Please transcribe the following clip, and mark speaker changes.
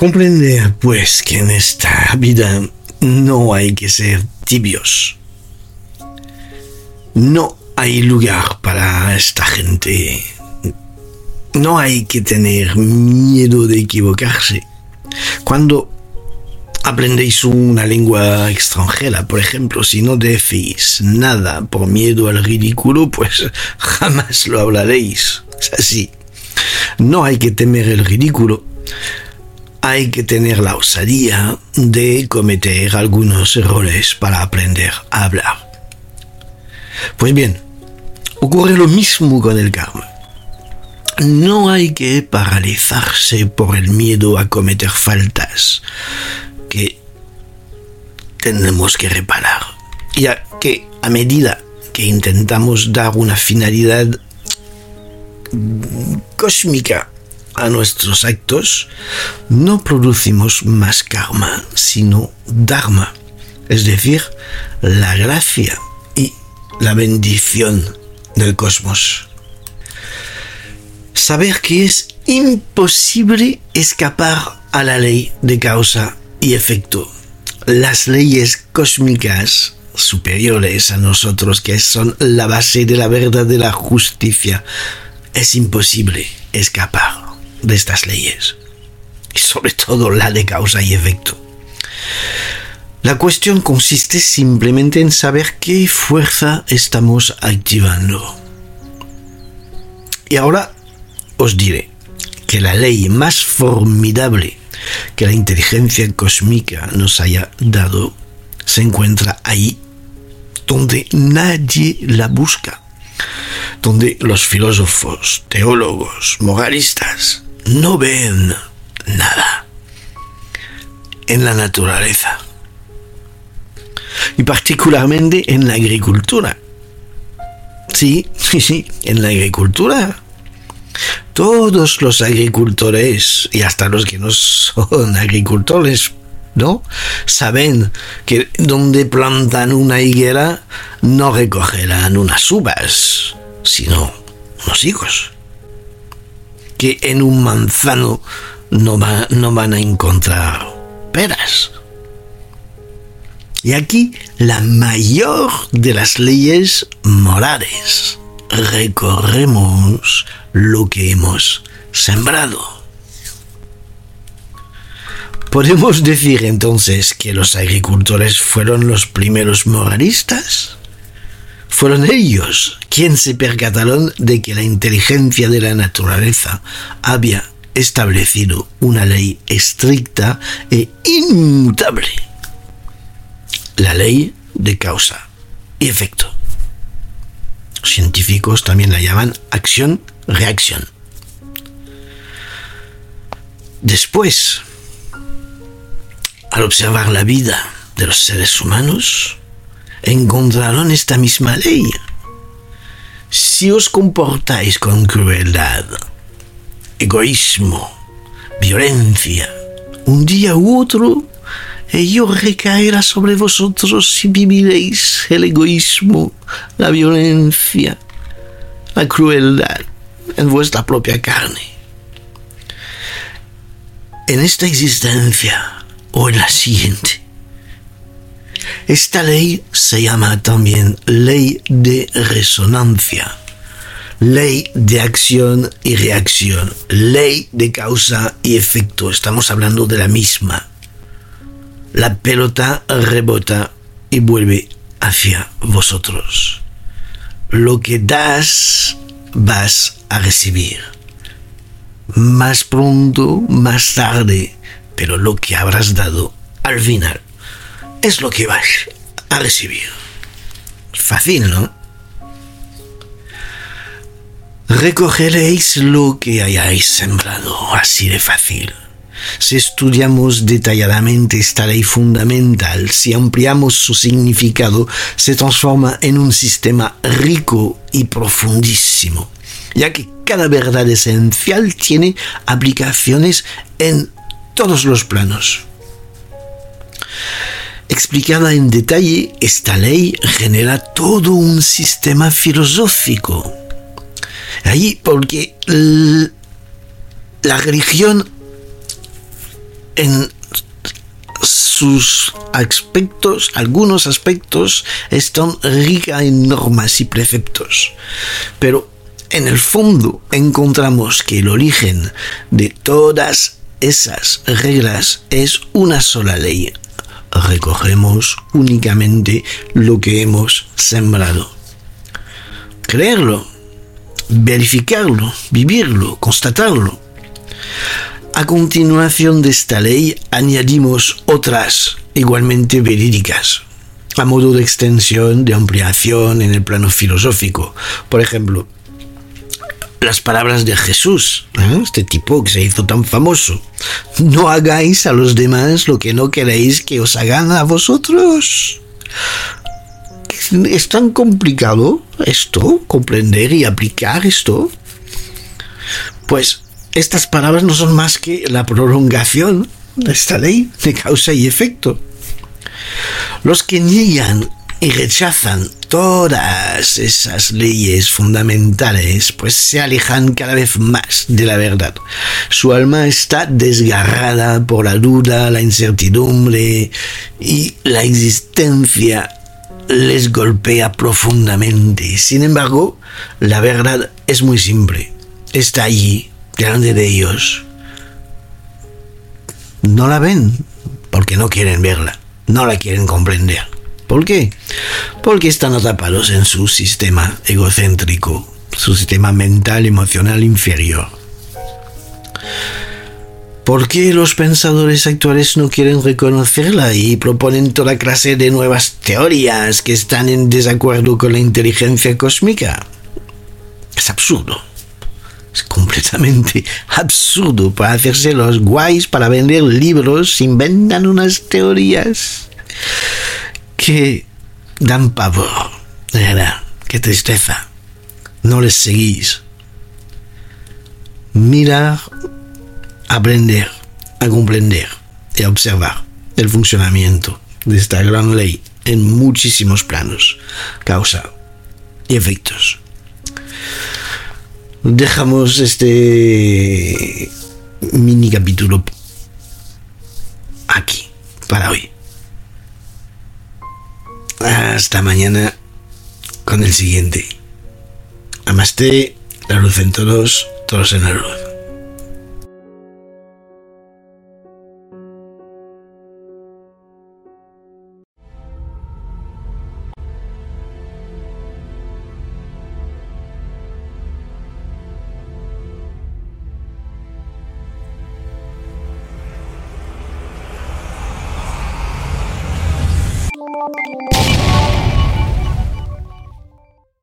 Speaker 1: Comprender, pues, que en esta vida no hay que ser tibios. No hay lugar para esta gente. No hay que tener miedo de equivocarse. Cuando aprendéis una lengua extranjera, por ejemplo, si no decís nada por miedo al ridículo, pues jamás lo hablaréis. Es así. No hay que temer el ridículo. Hay que tener la osadía de cometer algunos errores para aprender a hablar. Pues bien, ocurre lo mismo con el karma. No hay que paralizarse por el miedo a cometer faltas que tenemos que reparar, ya que a medida que intentamos dar una finalidad cósmica a nuestros actos, no producimos más karma, sino dharma, es decir, la gracia y la bendición del cosmos. Saber que es imposible escapar a la ley de causa y efecto. Las leyes cósmicas superiores a nosotros, que son la base de la verdad de la justicia, es imposible escapar de estas leyes. Y sobre todo la de causa y efecto. La cuestión consiste simplemente en saber qué fuerza estamos activando. Y ahora os diré que la ley más formidable que la inteligencia cósmica nos haya dado se encuentra ahí donde nadie la busca, donde los filósofos, teólogos, moralistas no ven nada en la naturaleza y particularmente en la agricultura. Sí, sí, sí, en la agricultura todos los agricultores y hasta los que no son agricultores, ¿no? Saben que donde plantan una higuera no recogerán unas uvas, sino unos higos. Que en un manzano no, no van a encontrar peras. Y aquí la mayor de las leyes morales. Recorremos lo que hemos sembrado. ¿Podemos decir entonces que los agricultores fueron los primeros moralistas? Fueron ellos quienes se percataron de que la inteligencia de la naturaleza había establecido una ley estricta e inmutable. La ley de causa y efecto. Científicos también la llaman acción reacción. Después, al observar la vida de los seres humanos, encontraron esta misma ley. Si os comportáis con crueldad, egoísmo, violencia, un día u otro, ello recaerá sobre vosotros si viviréis el egoísmo, la violencia, la crueldad en vuestra propia carne. En esta existencia o en la siguiente. Esta ley se llama también ley de resonancia, ley de acción y reacción, ley de causa y efecto. Estamos hablando de la misma. La pelota rebota y vuelve hacia vosotros. Lo que das vas a recibir. Más pronto, más tarde, pero lo que habrás dado al final es lo que vas a recibir. Fácil, ¿no? Recogeréis lo que hayáis sembrado, así de fácil. Si estudiamos detalladamente esta ley fundamental, si ampliamos su significado, se transforma en un sistema rico y profundísimo, ya que cada verdad esencial tiene aplicaciones en todos los planos. Explicada en detalle, esta ley genera todo un sistema filosófico Ahí, porque la religión en sus aspectos, algunos aspectos, están rica en normas y preceptos. Pero en el fondo encontramos que el origen de todas esas reglas es una sola ley. Recogemos únicamente lo que hemos sembrado. Creerlo, verificarlo, vivirlo, constatarlo. A continuación de esta ley añadimos otras igualmente verídicas, a modo de extensión, de ampliación en el plano filosófico. Por ejemplo, las palabras de Jesús, ¿eh? este tipo que se hizo tan famoso. No hagáis a los demás lo que no queréis que os hagan a vosotros. ¿Es tan complicado esto? ¿Comprender y aplicar esto? Pues estas palabras no son más que la prolongación de esta ley de causa y efecto. Los que niegan y rechazan esas leyes fundamentales, pues se alejan cada vez más de la verdad. Su alma está desgarrada por la duda, la incertidumbre y la existencia les golpea profundamente. Sin embargo, la verdad es muy simple. Está allí, delante de ellos. No la ven porque no quieren verla, no la quieren comprender. ¿Por qué? Porque están atrapados en su sistema egocéntrico, su sistema mental emocional inferior. ¿Por qué los pensadores actuales no quieren reconocerla y proponen toda clase de nuevas teorías que están en desacuerdo con la inteligencia cósmica? Es absurdo. Es completamente absurdo. Para hacerse los guays, para vender libros, inventan unas teorías que dan pavor. De verdad, qué tristeza. No les seguís. Mirar, aprender, a comprender y a observar el funcionamiento de esta gran ley en muchísimos planos, causa y efectos. Dejamos este mini capítulo aquí para hoy. Hasta mañana con el siguiente. Amaste, la luz en todos, todos en la luz.